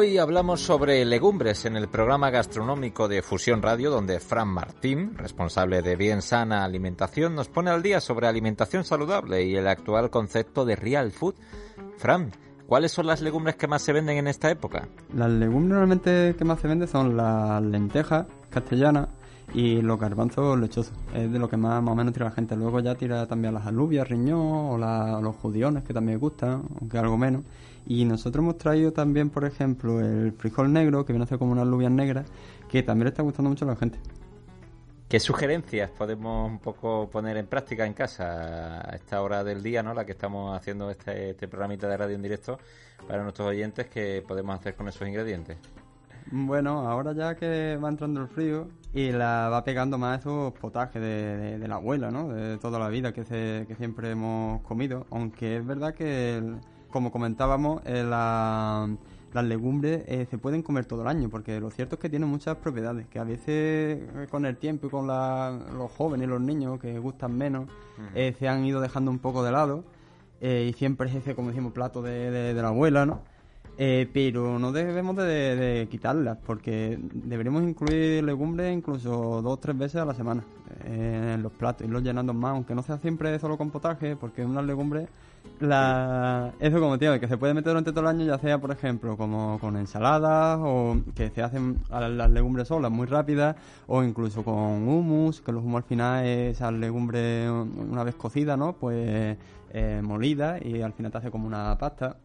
Hoy hablamos sobre legumbres en el programa gastronómico de Fusión Radio, donde Fran Martín, responsable de Bien Sana Alimentación, nos pone al día sobre alimentación saludable y el actual concepto de real food. Fran, ¿cuáles son las legumbres que más se venden en esta época? Las legumbres normalmente que más se venden son las lentejas castellanas y los garbanzos lechosos. Es de lo que más, más o menos tira la gente. Luego ya tira también las alubias, riñón o, los judiones, que también gustan, aunque algo menos. Y nosotros hemos traído también, por ejemplo, el frijol negro, que viene a ser como unas alubias negras, que también le está gustando mucho a la gente. ¿Qué sugerencias podemos un poco poner en práctica en casa a esta hora del día, ¿no? La que estamos haciendo este, este programita de radio en directo para nuestros oyentes, que podemos hacer con esos ingredientes? Bueno, ahora ya que va entrando el frío y la va pegando más esos potajes de, de- de la abuela, ¿no? De toda la vida que, se- que siempre hemos comido. Aunque es verdad que, el- como comentábamos, eh, la- las legumbres eh, se pueden comer todo el año, porque lo cierto es que tienen muchas propiedades, que a veces eh, con el tiempo y con la- los jóvenes y los niños que gustan menos, eh, se han ido dejando un poco de lado. eh, y siempre es ese, como decimos, plato de, de- de la abuela, ¿no? Eh, pero no debemos de, quitarlas porque deberíamos incluir legumbres incluso dos o tres veces a la semana eh, en los platos, irlos llenando más, aunque no sea siempre solo con potaje, porque unas legumbres, la... eso como tío, que se puede meter durante todo el año, ya sea por ejemplo como con ensaladas o que se hacen las legumbres solas muy rápidas o incluso con hummus, que los hummus al final es esas legumbres una vez cocidas, ¿no? Pues eh, molida y al final te hace como una pasta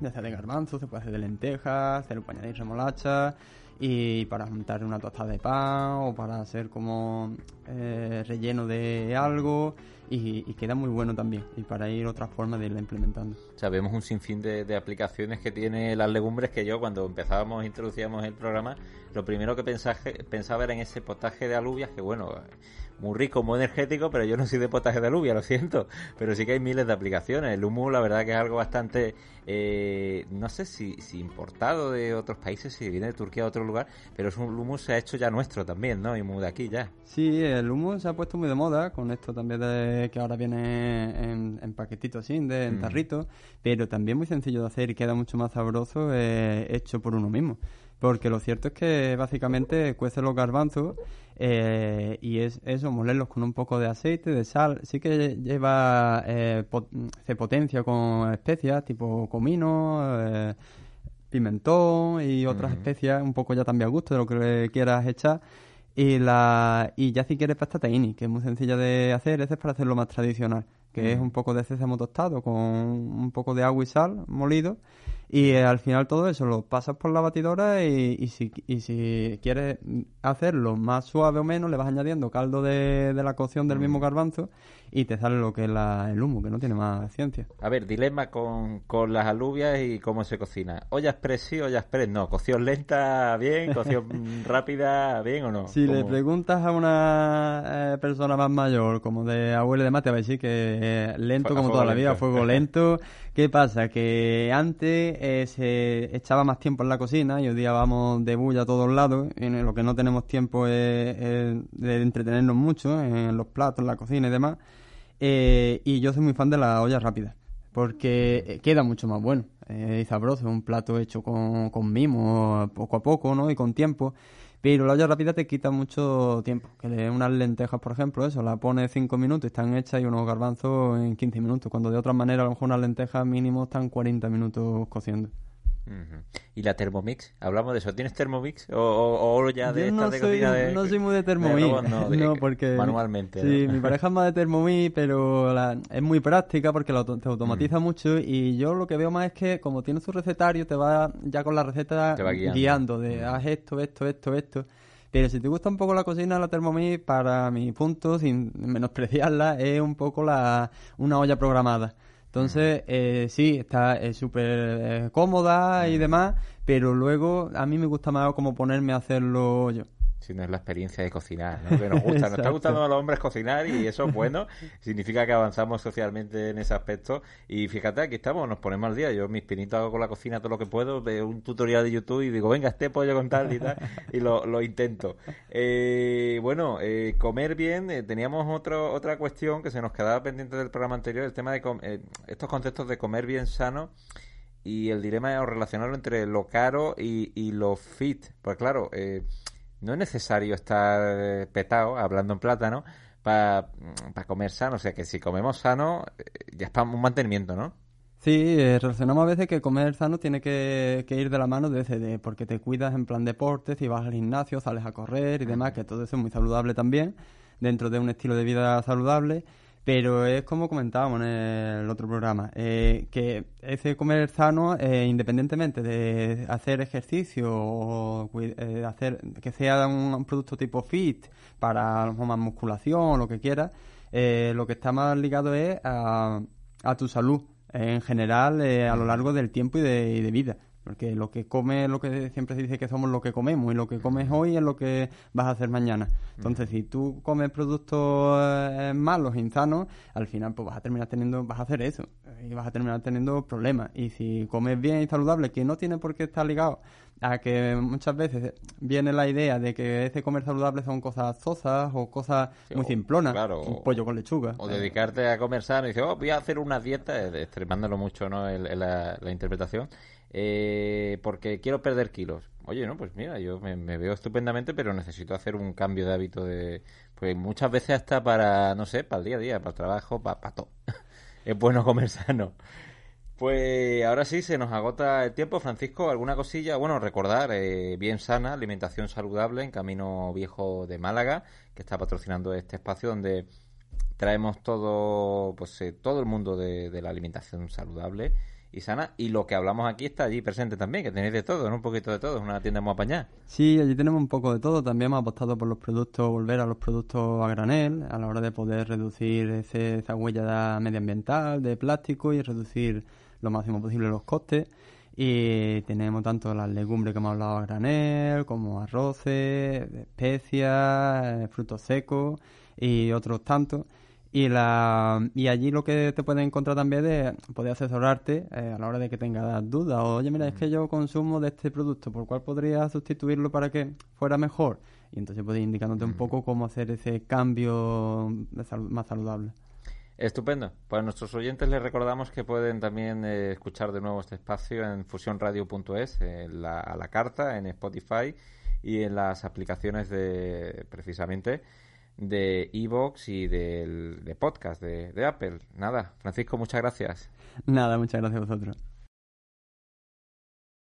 ya sea de garbanzo, se puede hacer de lentejas, se le puede añadir remolacha y para juntar una tostada de pan o para hacer como eh, relleno de algo y, queda muy bueno también y para ir otras formas de irla implementando. O sea, vemos un sinfín de, aplicaciones que tiene las legumbres que yo cuando empezábamos, introducíamos el programa, lo primero que pensaje- pensaba era en ese potaje de alubias, que bueno, muy rico, muy energético, pero yo no soy de potaje de alubia, lo siento, pero sí que hay miles de aplicaciones. El humus, la verdad que es algo bastante, eh, no sé si, si importado de otros países, si viene de Turquía o otro lugar, pero es un humus se ha hecho ya nuestro también, ¿no? Y muy de aquí ya. Sí, el humo se ha puesto muy de moda con esto también de que ahora viene en, en paquetitos así, de, en Mm. tarritos, pero también muy sencillo de hacer y queda mucho más sabroso eh, hecho por uno mismo. Porque lo cierto es que básicamente cuece los garbanzos eh, y es eso, molerlos con un poco de aceite, de sal. Sí que lleva, eh, pot- se potencia con especias tipo comino, eh, pimentón y otras especias, un poco ya también a gusto de lo que quieras echar. Y, la, y ya si quieres pasta tahini, que es muy sencilla de hacer, ese es para hacerlo más tradicional, que es un poco de sésamo tostado con un poco de agua y sal molido. Y eh, al final todo eso lo pasas por la batidora y, y si, y si quieres hacerlo más suave o menos, le vas añadiendo caldo de, de la cocción del mismo garbanzo y te sale lo que es la- el humo, que no tiene más ciencia. A ver, dilema con, con las alubias y cómo se cocina. ¿Olla express sí, olla express no? ¿Cocción lenta bien? ¿Cocción rápida bien o no? Si le preguntas a una eh, persona más mayor, como de abuela de mate, va a decir que eh, lento como toda la vida, fuego lento. ¿Qué pasa? Que antes eh, se echaba más tiempo en la cocina y hoy día vamos de bulla a todos lados. Y en lo que no tenemos tiempo es, de entretenernos mucho en los platos, en la cocina y demás. Eh, y yo soy muy fan de la olla rápida. Porque eh, queda mucho más bueno eh, y sabroso. Un plato hecho con, con mimo, poco a poco, ¿no? Y con tiempo. Pero la olla rápida te quita mucho tiempo. Que unas lentejas, por ejemplo, eso, la pones 5 minutos y están hechas y unos garbanzos en 15 minutos. Cuando de otra manera, a lo mejor unas lentejas mínimo están 40 minutos cociendo. ¿Y la Thermomix? Hablamos de eso. ¿Tienes Thermomix? ¿O, o, o ya de Yo no de soy, cocina de, no soy muy de Thermomix. robot, no, de- no, porque manualmente. Sí, ¿no? mi pareja es más de Thermomix, pero la- es muy práctica porque la te Mm. automatiza mucho y yo lo que veo más es que como tiene su recetario te va ya con la receta guiando. De haz esto, esto, esto, esto. Pero si te gusta un poco la cocina, la Thermomix, para mi punto, sin menospreciarla, es un poco la una olla programada. Entonces, eh, sí, está súper eh, cómoda y demás, pero luego a mí me gusta más como ponerme a hacerlo yo si no es la experiencia de cocinar, ¿no? que nos gusta, nos está gustando a los hombres cocinar y eso es bueno, significa que avanzamos socialmente en ese aspecto. Y fíjate, aquí estamos, nos ponemos al día, yo mis pinitos hago con la cocina todo lo que puedo, veo un tutorial de YouTube y digo, venga, este pollo con tal y tal, y lo, lo intento. Eh, bueno, eh, comer bien, eh, teníamos otro, otra cuestión que se nos quedaba pendiente del programa anterior, el tema de estos conceptos de comer bien sano y el dilema es relacionarlo entre lo caro y, y lo fit, pues claro, eh, no es necesario estar eh, petado, hablando en plátano, para comer sano. O sea que si comemos sano, eh, ya es para un mantenimiento, ¿no? Sí, eh, relacionamos a veces que comer sano tiene que, ir de la mano de ese, de, porque te cuidas en plan deporte, si vas al gimnasio, sales a correr y demás, que todo eso es muy saludable también, dentro de un estilo de vida saludable. Pero es como comentábamos en el otro programa, eh, que ese comer sano, eh, independientemente de hacer ejercicio o eh, hacer que sea un, producto tipo fit para más musculación o lo que quieras, lo que está más ligado es a, tu salud en general a lo largo del tiempo y de, y de vida. Porque lo que come, lo que siempre se dice que somos lo que comemos y lo que comes hoy es lo que vas a hacer mañana. Entonces, si tú comes productos eh, malos, insanos, al final pues vas a terminar teniendo, vas a hacer eso y vas a terminar teniendo problemas. Y si comes bien y saludable, que no tiene por qué estar ligado a que muchas veces viene la idea de que ese comer saludable son cosas sosas o cosas muy simplonas, un pollo con lechuga. O dedicarte a comer sano y dices, oh, voy a hacer una dieta, extremándolo mucho, ¿no? la interpretación eh, porque quiero perder kilos. Oye, no, pues mira, yo me, veo estupendamente, pero necesito hacer un cambio de hábito de, pues muchas veces hasta para, no sé, para el día a día, para el trabajo, para, todo. es bueno comer sano. Pues ahora sí, se nos agota el tiempo. Francisco, ¿alguna cosilla? Bueno, recordar, eh, bien sana, alimentación saludable en Camino Viejo de Málaga, que está patrocinando este espacio donde traemos todo, pues eh, todo el mundo de la alimentación saludable y sana. Y lo que hablamos aquí está allí presente también, que tenéis de todo, ¿no? Un poquito de todo, es una tienda muy apañada. Sí, allí tenemos un poco de todo. También hemos apostado por los productos, volver a los productos a granel, a la hora de poder reducir ese, esa huella medioambiental de plástico y reducir lo máximo posible los costes. Y tenemos tanto las legumbres que hemos hablado a granel, como arroces, especias, frutos secos y otros tantos. Y, la, y allí lo que te puedes encontrar también es poder asesorarte eh, a la hora de que tengas dudas. O, oye, mira, es que yo consumo de este producto, ¿por cuál podría sustituirlo para que fuera mejor? Y entonces puedes indicándote un poco cómo hacer ese cambio más saludable. Estupendo. Pues a nuestros oyentes les recordamos que pueden también eh, escuchar de nuevo este espacio en fusionradio.es, a la carta, en Spotify y en las aplicaciones de precisamente de Evox y del, de podcast de, de Apple. Nada, Francisco, muchas gracias. Nada, muchas gracias a vosotros.